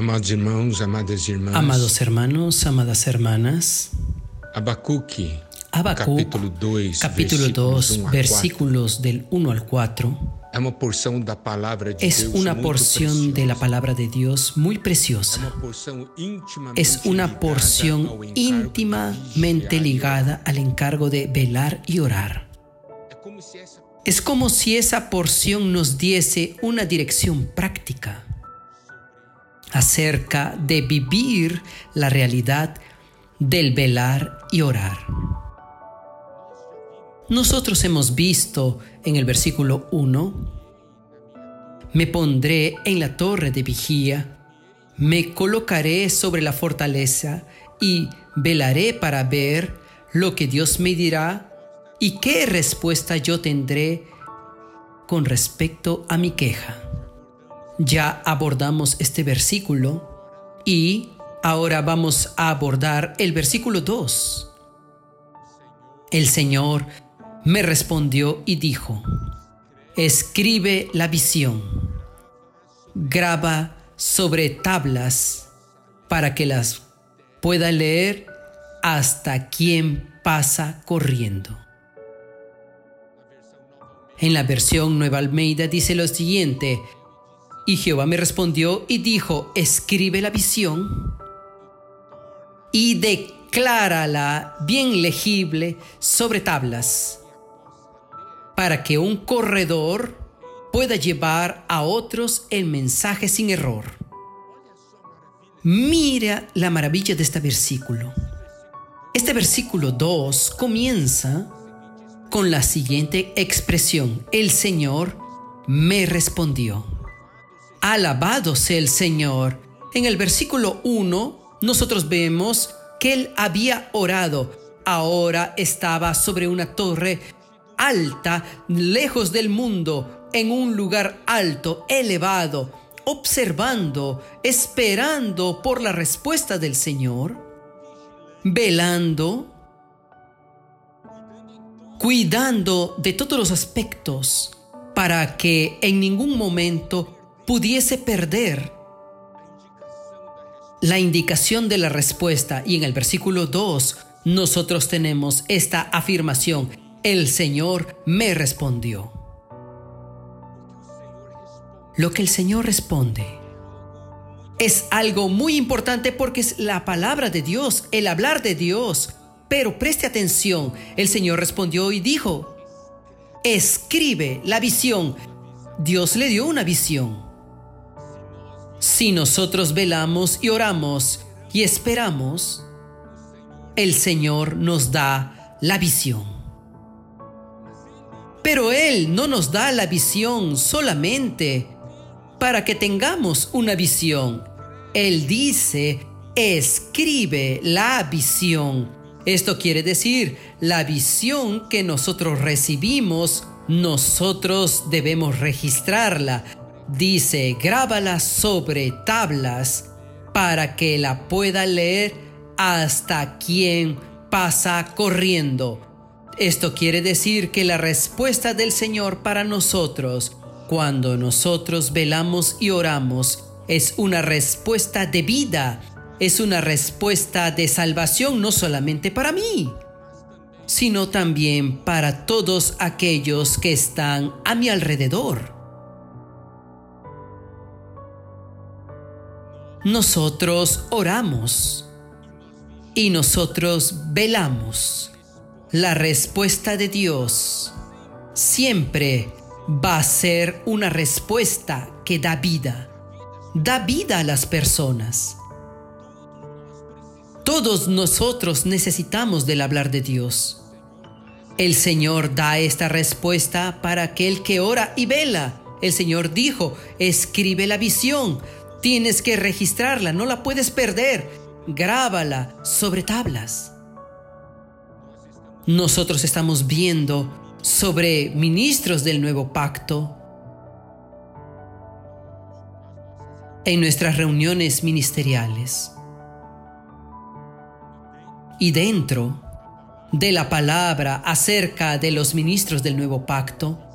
Amados irmãos, amadas irmãs. Amados hermanos, amadas hermanas. Abacuque, Habacuc, capítulo 2, capítulo 2, um versículos del 1 al 4, 4. É uma porção da palavra de es una porción de la preciosa. palabra de Dios muy É preciosa. uma porção intimamente Es una porción de íntimamente e ligada al encargo de velar y orar. Es como si esa porción nos diese una dirección práctica acerca de vivir la realidad del velar y orar. Nosotros hemos visto en el versículo 1, me pondré en la torre de vigía, me colocaré sobre la fortaleza y velaré para ver lo que Dios me dirá y qué respuesta yo tendré con respecto a mi queja. Ya abordamos este versículo y ahora vamos a abordar el versículo 2. El Señor me respondió y dijo, escribe la visión, graba sobre tablas para que las pueda leer hasta quien pasa corriendo. En la versión Nueva Almeida dice lo siguiente, y Jehová me respondió y dijo, escribe la visión y declárala bien legible sobre tablas, para que un corredor pueda llevar a otros el mensaje sin error. Mira la maravilla de este versículo. Este versículo 2 comienza con la siguiente expresión, el Señor me respondió. Alabado sea el Señor. En el versículo 1 nosotros vemos que él había orado, ahora estaba sobre una torre alta, lejos del mundo, en un lugar alto, elevado, observando, esperando por la respuesta del Señor, velando, cuidando de todos los aspectos para que en ningún momento pudiese perder la indicación de la respuesta. Y en el versículo 2 nosotros tenemos esta afirmación, el Señor me respondió. Lo que el Señor responde es algo muy importante porque es la palabra de Dios, el hablar de Dios. Pero preste atención, el Señor respondió y dijo, escribe la visión. Dios le dio una visión. Si nosotros velamos y oramos y esperamos, el Señor nos da la visión. Pero Él no nos da la visión solamente para que tengamos una visión. Él dice, escribe la visión. Esto quiere decir, la visión que nosotros recibimos, nosotros debemos registrarla. Dice, grábala sobre tablas para que la pueda leer hasta quien pasa corriendo. Esto quiere decir que la respuesta del Señor para nosotros, cuando nosotros velamos y oramos, es una respuesta de vida, es una respuesta de salvación no solamente para mí, sino también para todos aquellos que están a mi alrededor. Nosotros oramos y nosotros velamos. La respuesta de Dios siempre va a ser una respuesta que da vida. Da vida a las personas. Todos nosotros necesitamos del hablar de Dios. El Señor da esta respuesta para aquel que ora y vela. El Señor dijo, escribe la visión, tienes que registrarla, no la puedes perder, grábala sobre tablas. Nosotros estamos viendo sobre ministros del nuevo pacto en nuestras reuniones ministeriales. Y dentro de la palabra acerca de los ministros del nuevo pacto,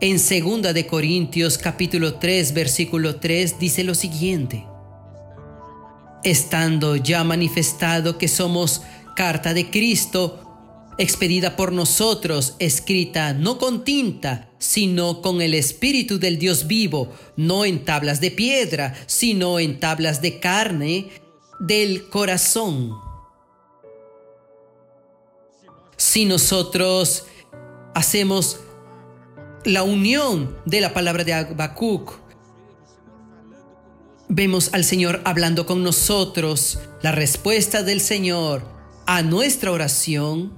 en 2 de Corintios capítulo 3 versículo 3 dice lo siguiente: estando ya manifestado que somos carta de Cristo, expedida por nosotros, escrita no con tinta, sino con el Espíritu del Dios vivo, no en tablas de piedra, sino en tablas de carne del corazón. Si nosotros hacemos la unión de la palabra de Habacuc, vemos al Señor hablando con nosotros, la respuesta del Señor a nuestra oración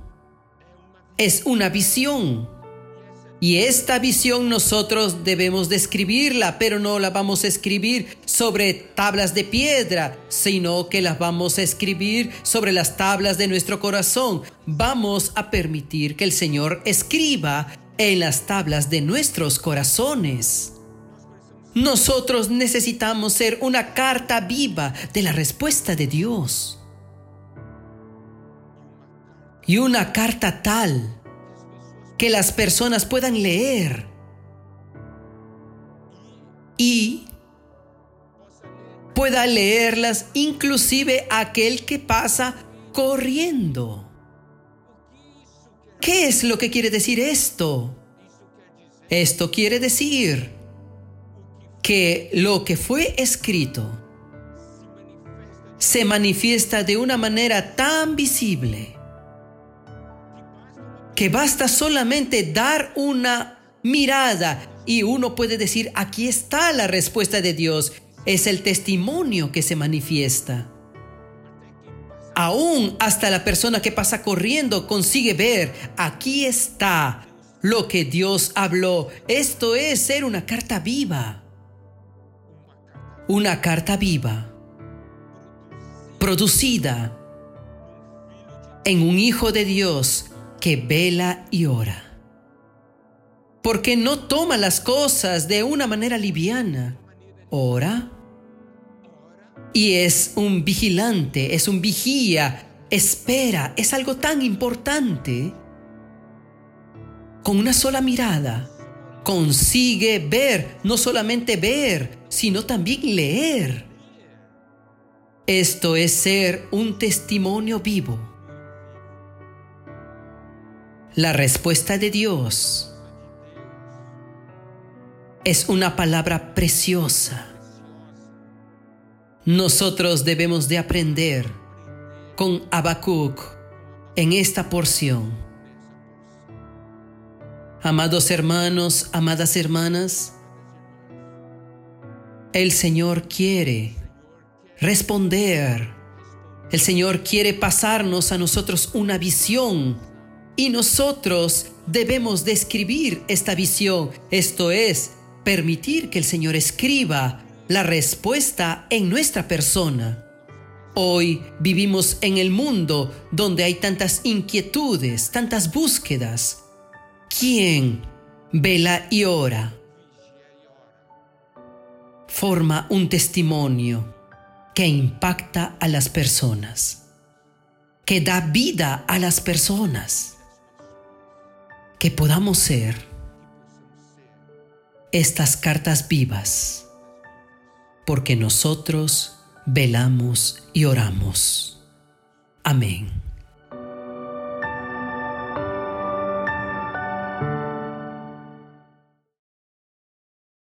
es una visión. Y esta visión nosotros debemos describirla, pero no la vamos a escribir sobre tablas de piedra, sino que las vamos a escribir sobre las tablas de nuestro corazón. Vamos a permitir que el Señor escriba en las tablas de nuestros corazones. Nosotros necesitamos ser una carta viva de la respuesta de Dios. Y una carta tal que las personas puedan leer y pueda leerlas inclusive aquel que pasa corriendo. ¿Qué es lo que quiere decir esto? Esto quiere decir que lo que fue escrito se manifiesta de una manera tan visible que basta solamente dar una mirada y uno puede decir, aquí está la respuesta de Dios. Es el testimonio que se manifiesta. Aún hasta la persona que pasa corriendo consigue ver, aquí está lo que Dios habló. Esto es ser una carta viva. Una carta viva, producida en un Hijo de Dios que vela y ora. Porque no toma las cosas de una manera liviana. Ora. Y es un vigilante, es un vigía, espera, es algo tan importante. Con una sola mirada consigue ver, no solamente ver, sino también leer. Esto es ser un testimonio vivo la respuesta de Dios es una palabra preciosa. Nosotros debemos de aprender con Habacuc en esta porción. Amados hermanos, amadas hermanas, el Señor quiere responder. El Señor quiere pasarnos a nosotros una visión y nosotros debemos describir esta visión, esto es, permitir que el Señor escriba la respuesta en nuestra persona. Hoy vivimos en el mundo donde hay tantas inquietudes, tantas búsquedas. ¿Quién vela y ora? Forma un testimonio que impacta a las personas, que da vida a las personas que podamos ser estas cartas vivas, porque nosotros velamos y oramos. Amén.